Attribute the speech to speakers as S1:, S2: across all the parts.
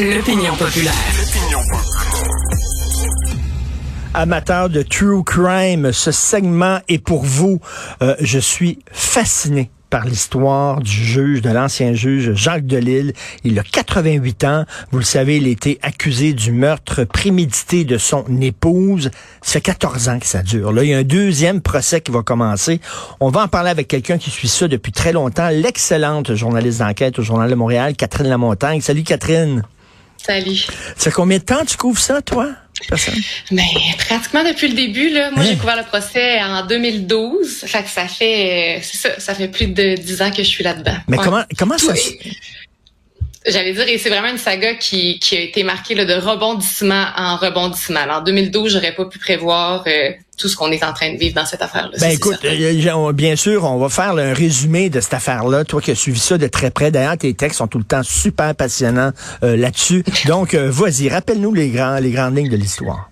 S1: L'opinion populaire.
S2: Amateur de True Crime, ce segment est pour vous. Euh, je suis fasciné par l'histoire du juge, de l'ancien juge Jacques Delille. Il a 88 ans. Vous le savez, il a été accusé du meurtre prémédité de son épouse. Ça fait 14 ans que ça dure. Là, il y a un deuxième procès qui va commencer. On va en parler avec quelqu'un qui suit ça depuis très longtemps, l'excellente journaliste d'enquête au Journal de Montréal, Catherine Lamontagne. Salut Catherine.
S3: Salut.
S2: Ça fait combien de temps tu couvres ça, toi?
S3: Personne? Ben, pratiquement depuis le début, là. Moi, j'ai hein? couvert le procès en 2012. Fait que ça fait, ça, ça fait plus de dix ans que je suis là-dedans.
S2: Mais comment, comment ça,
S3: J'allais dire, et c'est vraiment une saga qui, qui a été marquée là, de rebondissement en rebondissement. Alors, en 2012, j'aurais pas pu prévoir euh, tout ce qu'on est en train de vivre dans cette affaire-là.
S2: Ben écoute, euh, bien sûr, on va faire un résumé de cette affaire-là. Toi qui as suivi ça de très près. D'ailleurs, tes textes sont tout le temps super passionnants euh, là-dessus. Donc, vas-y, rappelle-nous les, grands, les grandes lignes de l'histoire.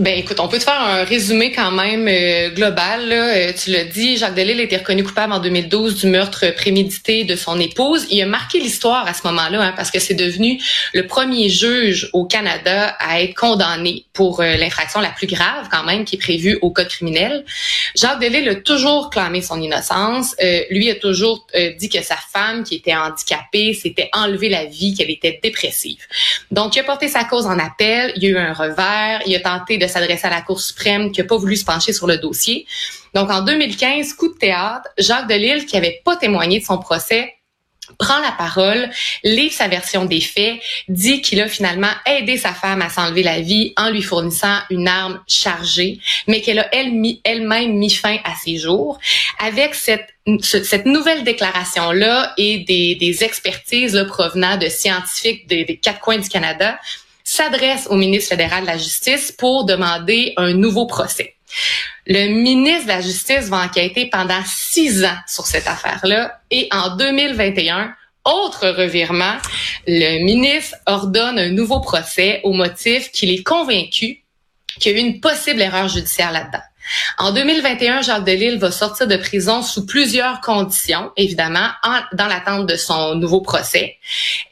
S3: Ben écoute, on peut te faire un résumé quand même euh, global. Là. Euh, tu l'as dit, Jacques Delisle a été reconnu coupable en 2012 du meurtre prémédité de son épouse. Il a marqué l'histoire à ce moment-là hein, parce que c'est devenu le premier juge au Canada à être condamné pour euh, l'infraction la plus grave quand même qui est prévue au code criminel. Jacques Delisle a toujours clamé son innocence. lui a toujours dit que sa femme qui était handicapée s'était enlevé la vie, qu'elle était dépressive. Donc il a porté sa cause en appel. Il y a eu un revers. Il a tenté de de s'adresser à la Cour suprême qui n'a pas voulu se pencher sur le dossier. Donc, en 2015, coup de théâtre, Jacques Delisle, qui avait pas témoigné de son procès, prend la parole, lit sa version des faits, dit qu'il a finalement aidé sa femme à s'enlever la vie en lui fournissant une arme chargée, mais qu'elle a elle-même mis fin à ses jours. Avec cette, nouvelle déclaration-là et des, expertises provenant de scientifiques des quatre coins du Canada, s'adresse au ministre fédéral de la Justice pour demander un nouveau procès. Le ministre de la Justice va enquêter pendant six ans sur cette affaire-là et en 2021, autre revirement, le ministre ordonne un nouveau procès au motif qu'il est convaincu qu'il y a eu une possible erreur judiciaire là-dedans. En 2021, Jacques Delisle va sortir de prison sous plusieurs conditions, évidemment, dans l'attente de son nouveau procès.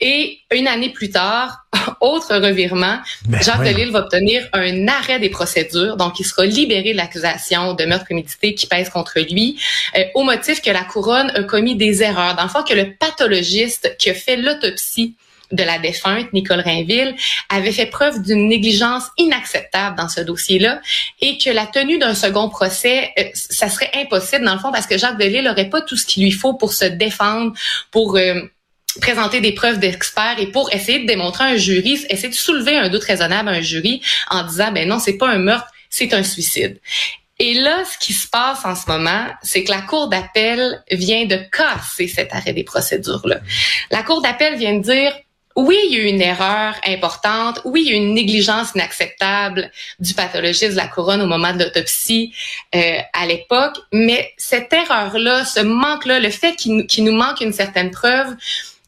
S3: Et une année plus tard, autre revirement, ben Jacques Delisle va obtenir un arrêt des procédures, donc il sera libéré de l'accusation de meurtre prémédité qui pèse contre lui, euh, au motif que la couronne a commis des erreurs. Dans le fond, que le pathologiste qui a fait l'autopsie de la défunte, Nicole Rainville, avait fait preuve d'une négligence inacceptable dans ce dossier-là et que la tenue d'un second procès, euh, ça serait impossible dans le fond parce que Jacques Delisle n'aurait pas tout ce qu'il lui faut pour se défendre, pour euh, présenter des preuves d'experts et pour essayer de démontrer un jury, essayer de soulever un doute raisonnable à un jury en disant ben non, c'est pas un meurtre, c'est un suicide. Et là, ce qui se passe en ce moment, c'est que la Cour d'appel vient de casser cet arrêt des procédures-là. La Cour d'appel vient de dire, oui, il y a eu une erreur importante. Oui, il y a eu une négligence inacceptable du pathologiste de la couronne au moment de l'autopsie euh, à l'époque. Mais cette erreur-là, ce manque-là, le fait qu'il nous manque une certaine preuve,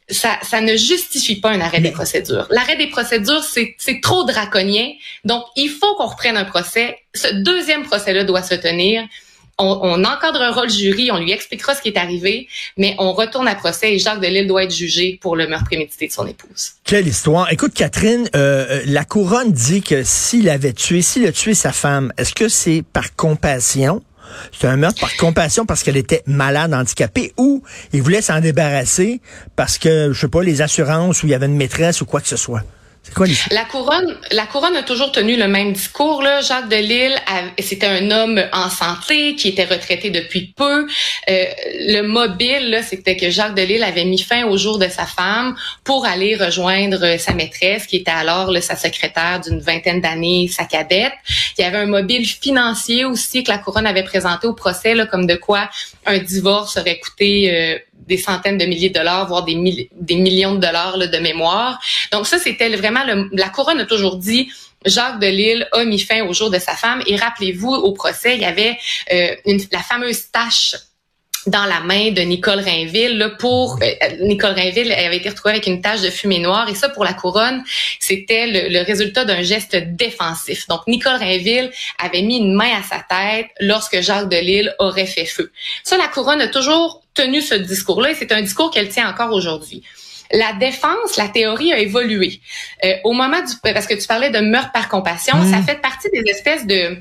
S3: ça, ça ne justifie pas un arrêt des procédures. L'arrêt des procédures, c'est trop draconien. Donc, il faut qu'on reprenne un procès. Ce deuxième procès-là doit se tenir on, on, encadrera le jury, on lui expliquera ce qui est arrivé, mais on retourne à procès et Jacques Delisle doit être jugé pour le meurtre prémédité de son épouse.
S2: Quelle histoire. Écoute, Catherine, euh, euh, la couronne dit que s'il avait tué, s'il a tué sa femme, est-ce que c'est par compassion? C'est un meurtre par compassion parce qu'elle était malade, handicapée, ou il voulait s'en débarrasser parce que, je sais pas, les assurances ou il y avait une maîtresse ou quoi que ce soit?
S3: La couronne, la couronne a toujours tenu le même discours. Là. Jacques Delisle, c'était un homme en santé qui était retraité depuis peu. Euh, le mobile, c'était que Jacques Delisle avait mis fin au jour de sa femme pour aller rejoindre sa maîtresse, qui était alors sa secrétaire d'une vingtaine d'années, sa cadette. Il y avait un mobile financier aussi que la couronne avait présenté au procès, là, comme de quoi un divorce aurait coûté euh, des centaines de milliers de dollars, voire des, des millions de dollars de mémoire. Donc ça, c'était vraiment le, la couronne a toujours dit. Jacques Delisle a mis fin au jour de sa femme et rappelez-vous au procès il y avait euh, une, la fameuse tâche dans la main de Nicole Rainville là, pour euh, Nicole Rainville avait été retrouvée avec une tache de fumée noire et ça pour la couronne c'était le, le, résultat d'un geste défensif donc Nicole Rainville avait mis une main à sa tête lorsque Jacques Delisle aurait fait feu ça la couronne a toujours tenu ce discours-là et c'est un discours qu'elle tient encore aujourd'hui. la défense, la théorie a évolué. Euh, au moment du, parce que tu parlais de meurtre par compassion, ça mmh. fait partie des espèces de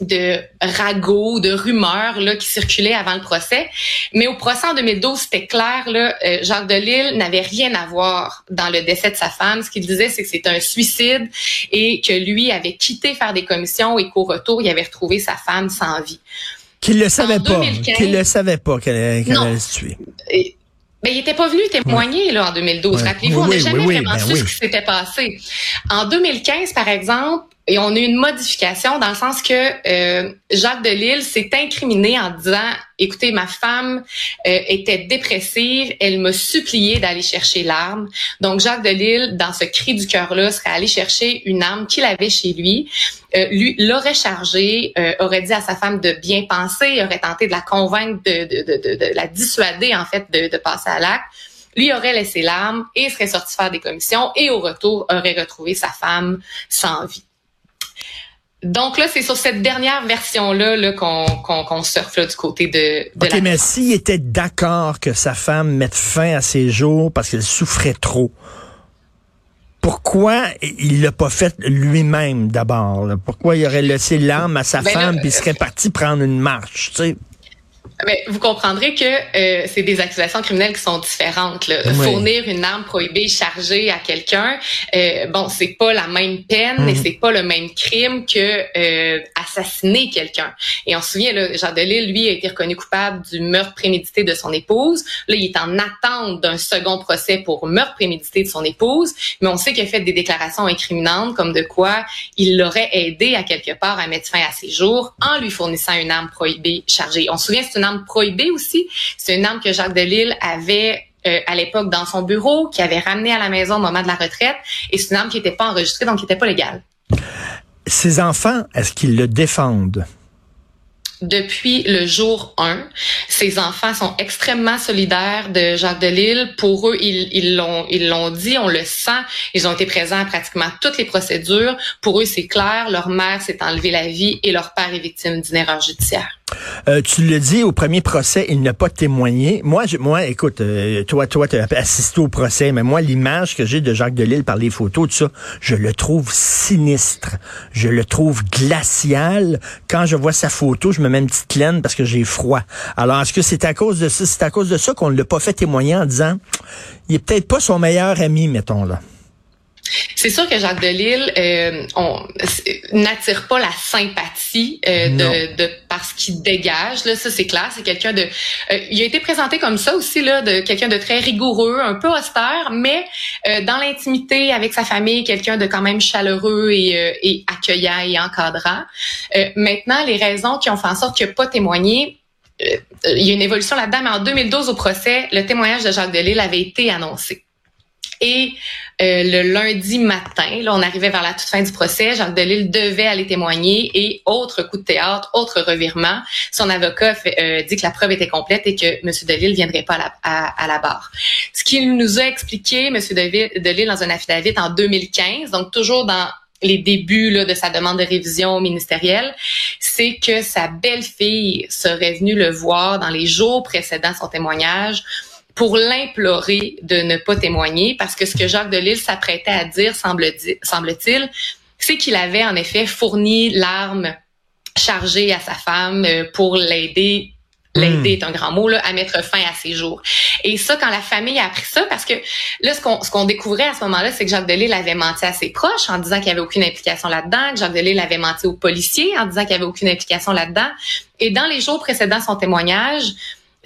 S3: de ragots, de rumeurs là, qui circulaient avant le procès. Mais au procès en 2012, c'était clair, là, euh, Jacques Delisle n'avait rien à voir dans le décès de sa femme. Ce qu'il disait, c'est que c'était un suicide et que lui avait quitté faire des commissions et qu'au retour, il avait retrouvé sa femme sans vie.
S2: Qu'il le savait pas. Qu'il le savait pas qu'elle allait se tuer.
S3: Ben, il était pas venu témoigner là en 2012. Rappelez-vous, on n'a jamais vraiment ben su ce qui s'était passé. En 2015, par exemple, et on a eu une modification dans le sens que euh, Jacques Delisle s'est incriminé en disant écoutez ma femme euh, était dépressive elle m'a supplié d'aller chercher l'arme. Donc Jacques Delisle dans ce cri du cœur là serait allé chercher une arme qu'il avait chez lui. Euh, lui l'aurait chargée aurait dit à sa femme de bien penser aurait tenté de la convaincre de, de, de, de la dissuader en fait de passer à l'acte. Lui aurait laissé l'arme et serait sorti faire des commissions et au retour aurait retrouvé sa femme sans vie. Donc là, c'est sur cette dernière version-là -là, qu'on surfe du côté de, de
S2: OK, mais s'il était d'accord que sa femme mette fin à ses jours parce qu'elle souffrait trop, pourquoi il l'a pas fait lui-même d'abord? Pourquoi il aurait laissé l'âme à sa ben femme puis serait parti prendre une marche? Tu sais?
S3: Mais vous comprendrez que euh, c'est des accusations criminelles qui sont différentes. Là. Fournir une arme prohibée chargée à quelqu'un, euh, bon, c'est pas la même peine et mhm. c'est pas le même crime que euh, assassiner quelqu'un. Et on se souvient, là, Jean Delisle, lui, a été reconnu coupable du meurtre prémédité de son épouse. Là, il est en attente d'un second procès pour meurtre prémédité de son épouse, mais on sait qu'il a fait des déclarations incriminantes comme de quoi il l'aurait aidé à quelque part à mettre fin à ses jours en lui fournissant une arme prohibée chargée. On se souvient, c'est une arme prohibée aussi. C'est une arme que Jacques Delisle avait euh, à l'époque dans son bureau, qui avait ramené à la maison au moment de la retraite, et c'est une arme qui n'était pas enregistrée, donc qui n'était pas légale.
S2: Ses enfants, est-ce qu'ils le défendent?
S3: Depuis le jour 1. Ses enfants sont extrêmement solidaires de Jacques Delisle. Pour eux, ils l'ont ils l'ont dit, on le sent. Ils ont été présents à pratiquement toutes les procédures. Pour eux, c'est clair, leur mère s'est enlevée la vie et leur père est victime d'une erreur judiciaire.
S2: Euh, tu le dis au premier procès, il n'a pas témoigné. Moi, je, moi, écoute, euh, toi, toi, tu as assisté au procès, mais moi, l'image que j'ai de Jacques Delisle par les photos, tout ça, je le trouve sinistre. Je le trouve glacial. Quand je vois sa photo, je me mets une petite laine parce que j'ai froid. Alors, est-ce que c'est à cause de ça, c'est à cause de ça qu'on ne l'a pas fait témoigner en disant, il est peut-être pas son meilleur ami, mettons là?
S3: C'est sûr que Jacques Delisle euh, n'attire pas la sympathie euh, de, de parce qu'il dégage. Là, ça c'est clair. C'est quelqu'un de. Euh, il a été présenté comme ça aussi là, de quelqu'un de très rigoureux, un peu austère, mais euh, dans l'intimité avec sa famille, quelqu'un de quand même chaleureux et, et accueillant et encadrant. maintenant, les raisons qui ont fait en sorte qu'il n'a pas témoigné. il y a une évolution là-dedans, mais en 2012 au procès, le témoignage de Jacques Delisle avait été annoncé. Et euh, le lundi matin, là, on arrivait vers la toute fin du procès, Jacques Delisle devait aller témoigner et autre coup de théâtre, autre revirement, son avocat euh, dit que la preuve était complète et que M. Delisle viendrait pas à la, barre. Ce qu'il nous a expliqué, M. Delisle, dans un affidavit en 2015, donc toujours dans les débuts là, de sa demande de révision ministérielle, c'est que sa belle-fille serait venue le voir dans les jours précédant son témoignage pour l'implorer de ne pas témoigner, parce que ce que Jacques Delisle s'apprêtait à dire, semble-t-il, c'est qu'il avait en effet fourni l'arme chargée à sa femme euh, pour l'aider L'aider est un grand mot, là, à mettre fin à ses jours. Et ça, quand la famille a appris ça, parce que là, ce qu'on, ce qu'on découvrait à ce moment-là, c'est que Jacques Delisle avait menti à ses proches en disant qu'il n'y avait aucune implication là-dedans, que Jacques Delisle avait menti aux policiers en disant qu'il n'y avait aucune implication là-dedans. Et dans les jours précédant son témoignage,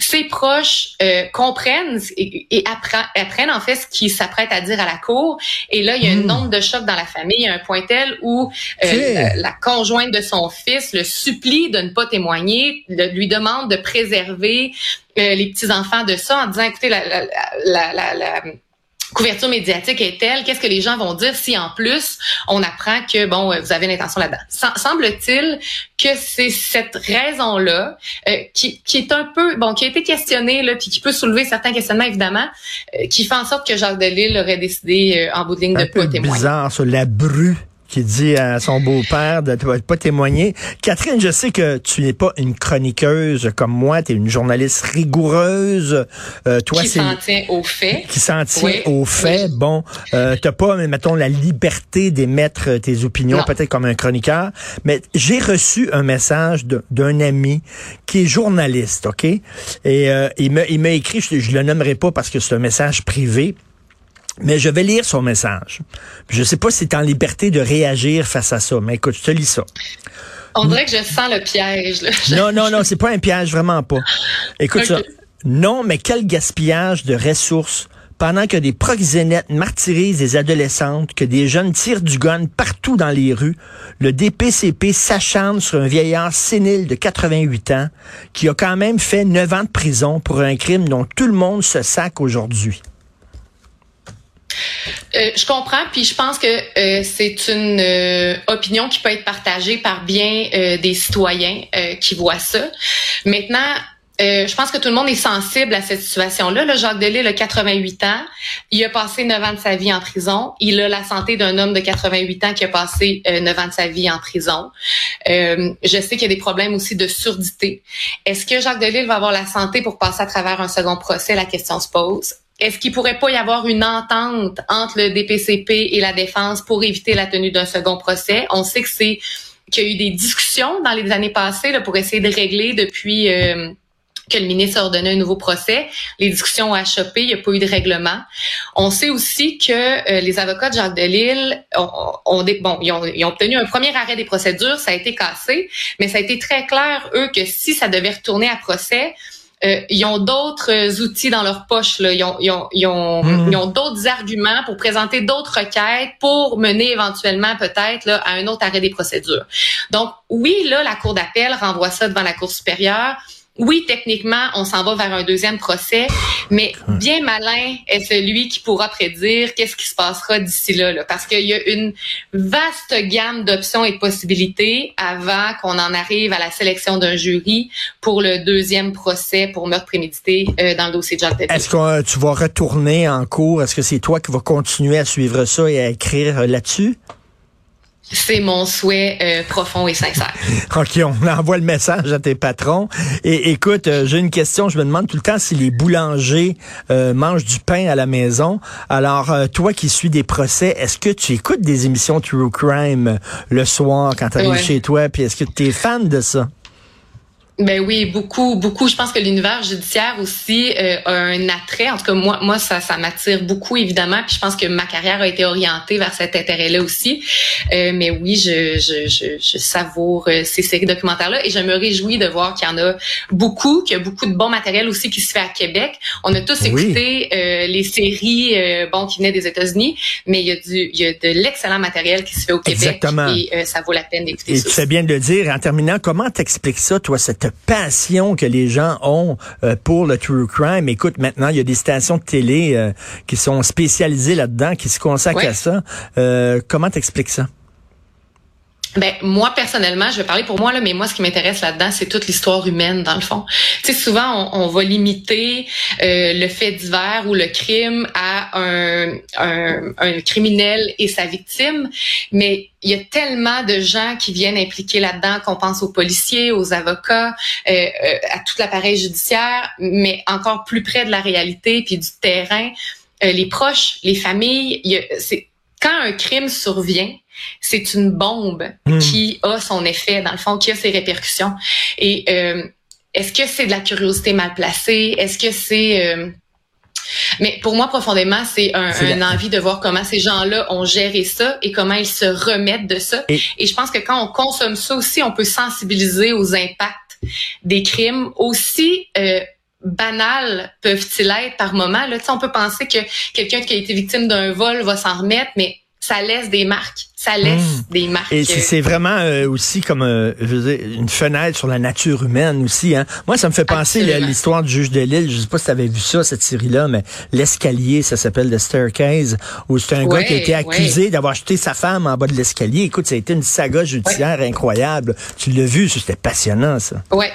S3: ses proches euh, comprennent et, apprennent, en fait ce qu'il s'apprête à dire à la cour. Et là, il y a une hmm. onde de choc dans la famille. Il y a un point tel où euh, la, conjointe de son fils le supplie de ne pas témoigner, lui demande de préserver euh, les petits enfants de ça en disant écoutez la, la, la couverture médiatique est telle, qu'est-ce que les gens vont dire si en plus on apprend que bon euh, vous avez une intention là-dedans? Semble-t-il que c'est cette raison-là euh, qui, qui, est un peu bon qui a été questionnée là puis qui peut soulever certains questionnements évidemment euh, qui fait en sorte que Jacques Delisle aurait décidé en bout de ligne de pas témoigner.
S2: Bizarre sur la bru qui dit à son beau-père de ne pas témoigner. Catherine, je sais que tu n'es pas une chroniqueuse comme moi, tu es une journaliste rigoureuse.
S3: Euh, toi, qui s'en tient aux faits.
S2: Qui s'en tient aux faits. Bon, euh, tu n'as pas, mettons, la liberté d'émettre tes opinions, peut-être comme un chroniqueur, mais j'ai reçu un message d'un ami qui est journaliste, OK? Et euh, il m'a écrit, je, je le nommerai pas parce que c'est un message privé, mais je vais lire son message. Je ne sais pas si tu es en liberté de réagir face à ça, mais écoute, je te lis ça.
S3: On dirait que je sens le piège.
S2: Non, non, non, c'est pas un piège, vraiment pas. Écoute ça. Non, mais quel gaspillage de ressources pendant que des proxénètes martyrisent des adolescentes, que des jeunes tirent du gun partout dans les rues, le DPCP s'acharne sur un vieillard sénile de 88 ans qui a quand même fait 9 ans de prison pour un crime dont tout le monde se sac aujourd'hui.
S3: Euh, je comprends, puis je pense que euh, c'est une euh, opinion qui peut être partagée par bien des citoyens qui voient ça. Maintenant, je pense que tout le monde est sensible à cette situation-là. Le Jacques Delisle a 88 ans. Il a passé 9 ans de sa vie en prison. Il a la santé d'un homme de 88 ans qui a passé 9 ans de sa vie en prison. je sais qu'il y a des problèmes aussi de surdité. Est-ce que Jacques Delisle va avoir la santé pour passer à travers un second procès? La question se pose. Est-ce qu'il pourrait pas y avoir une entente entre le DPCP et la défense pour éviter la tenue d'un second procès? On sait que c'est qu'il y a eu des discussions dans les années passées là, pour essayer de régler depuis euh, que le ministre a ordonné un nouveau procès. Les discussions ont achoppé, il n'y a pas eu de règlement. On sait aussi que euh, les avocats de Jacques Delisle ont, ont, bon, ils ont, ils ont, obtenu un premier arrêt des procédures, ça a été cassé, mais ça a été très clair, eux, que si ça devait retourner à procès, euh, ils ont d'autres outils dans leur poche. Là. Ils ont, ils ont, ils ont, hmm. ont d'autres arguments pour présenter d'autres requêtes pour mener éventuellement peut-être à un autre arrêt des procédures. Donc oui, là, la Cour d'appel renvoie ça devant la Cour supérieure oui, techniquement, on s'en va vers un deuxième procès, mais bien malin est celui qui pourra prédire qu'est-ce qui se passera d'ici là, parce qu'il y a une vaste gamme d'options et de possibilités avant qu'on en arrive à la sélection d'un jury pour le deuxième procès pour meurtre prémédité euh, dans le dossier de Jacques
S2: Est-ce que euh, tu vas retourner en cours? Est-ce que c'est toi qui vas continuer à suivre ça et à écrire euh, là-dessus?
S3: C'est mon souhait euh, profond et sincère.
S2: OK, on envoie le message à tes patrons. Et écoute, euh, j'ai une question. Je me demande tout le temps si les boulangers euh, mangent du pain à la maison. Alors, toi qui suis des procès, est-ce que tu écoutes des émissions True Crime le soir quand tu arrives chez toi? Puis est-ce que tu es fan de ça?
S3: Ben oui, beaucoup, beaucoup. Je pense que l'univers judiciaire aussi euh, a un attrait. En tout cas, moi, moi, ça, ça m'attire beaucoup évidemment. Puis je pense que ma carrière a été orientée vers cet intérêt-là aussi. Euh, mais oui, je, je, je, je savoure euh, ces séries documentaires-là et je me réjouis de voir qu'il y en a beaucoup, qu'il y a beaucoup de bon matériel aussi qui se fait à Québec. On a tous écouté les séries, bon, qui venaient des États-Unis, mais il y a du, il y a de l'excellent matériel qui se fait au Québec
S2: Exactement.
S3: et ça vaut la peine d'écouter.
S2: Et tu fais bien de le dire. En terminant, comment t'expliques ça, toi, cette passion que les gens ont euh, pour le true crime. Écoute, maintenant, il y a des stations de télé euh, qui sont spécialisées là-dedans, qui se consacrent à ça. Euh, comment t'expliques ça?
S3: Ben moi personnellement, je vais parler pour moi là, mais moi ce qui m'intéresse là-dedans, c'est toute l'histoire humaine dans le fond. Tu sais, souvent on, va limiter euh, le fait divers ou le crime à un, un, un, criminel et sa victime, mais il y a tellement de gens qui viennent impliquer là-dedans, qu'on pense aux policiers, aux avocats, euh, euh, à tout l'appareil judiciaire, mais encore plus près de la réalité puis du terrain. les proches, les familles, c'est quand un crime survient, c'est une bombe hmm. qui a son effet, dans le fond, qui a ses répercussions. Et euh, est-ce que c'est de la curiosité mal placée? Est-ce que c'est... Euh, mais pour moi, profondément, c'est un, une envie de voir comment ces gens-là ont géré ça et comment ils se remettent de ça. Et, je pense que quand on consomme ça aussi, on peut sensibiliser aux impacts des crimes aussi. Euh, banals peuvent-ils être par moment. Là, on peut penser que quelqu'un qui a été victime d'un vol va s'en remettre, mais ça laisse des marques. Ça laisse hmm. des marques.
S2: Et c'est vraiment euh, aussi comme euh, je veux dire, une fenêtre sur la nature humaine aussi. Hein. Moi, ça me fait penser l'histoire du juge de Lille. Je sais pas si tu avais vu ça, cette série-là, mais l'escalier, ça s'appelle The Staircase, où c'est un gars qui a été accusé d'avoir jeté sa femme en bas de l'escalier. Écoute, ça a été une saga judiciaire incroyable. Tu l'as vu, c'était passionnant, ça.
S3: Ouais.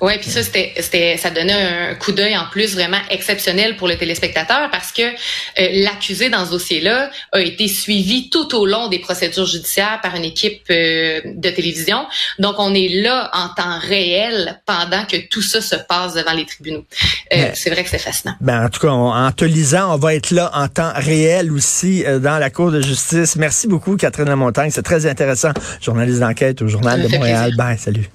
S3: Ouais, puis ça c'était c'était ça donnait un coup d'œil en plus vraiment exceptionnel pour le téléspectateur parce que euh, l'accusé dans ce dossier-là a été suivi tout au long des procédures judiciaires par une équipe euh, de télévision. Donc on est là en temps réel pendant que tout ça se passe devant les tribunaux. Euh, c'est vrai que c'est fascinant.
S2: Ben en tout cas, en te lisant, on va être là en temps réel aussi dans la cour de justice. Merci beaucoup Catherine Lamontagne, c'est très intéressant. Journaliste d'enquête au journal de Montréal. Ben salut.